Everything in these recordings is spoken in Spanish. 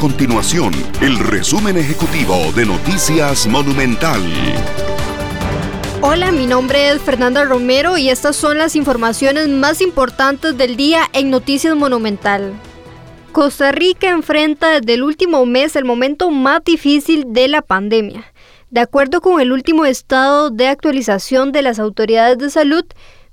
continuación el resumen ejecutivo de Noticias Monumental. Hola, mi nombre es Fernanda Romero y estas son las informaciones más importantes del día en Noticias Monumental. Costa Rica enfrenta desde el último mes el momento más difícil de la pandemia. De acuerdo con el último estado de actualización de las autoridades de salud,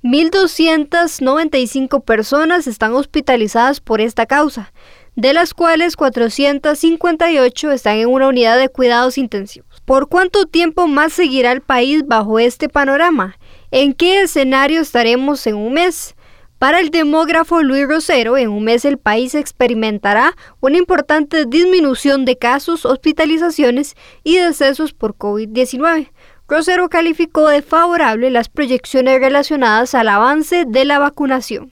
1.295 personas están hospitalizadas por esta causa, de las cuales 458 están en una unidad de cuidados intensivos. ¿Por cuánto tiempo más seguirá el país bajo este panorama? ¿En qué escenario estaremos en un mes? Para el demógrafo Luis Rosero, en un mes el país experimentará una importante disminución de casos, hospitalizaciones y decesos por COVID-19. Rosero calificó de favorable las proyecciones relacionadas al avance de la vacunación.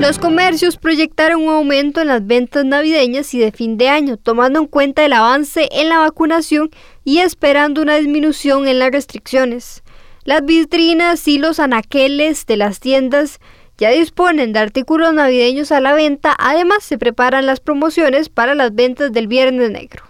Los comercios proyectaron un aumento en las ventas navideñas y de fin de año, tomando en cuenta el avance en la vacunación y esperando una disminución en las restricciones. Las vitrinas y los anaqueles de las tiendas ya disponen de artículos navideños a la venta, además se preparan las promociones para las ventas del Viernes Negro.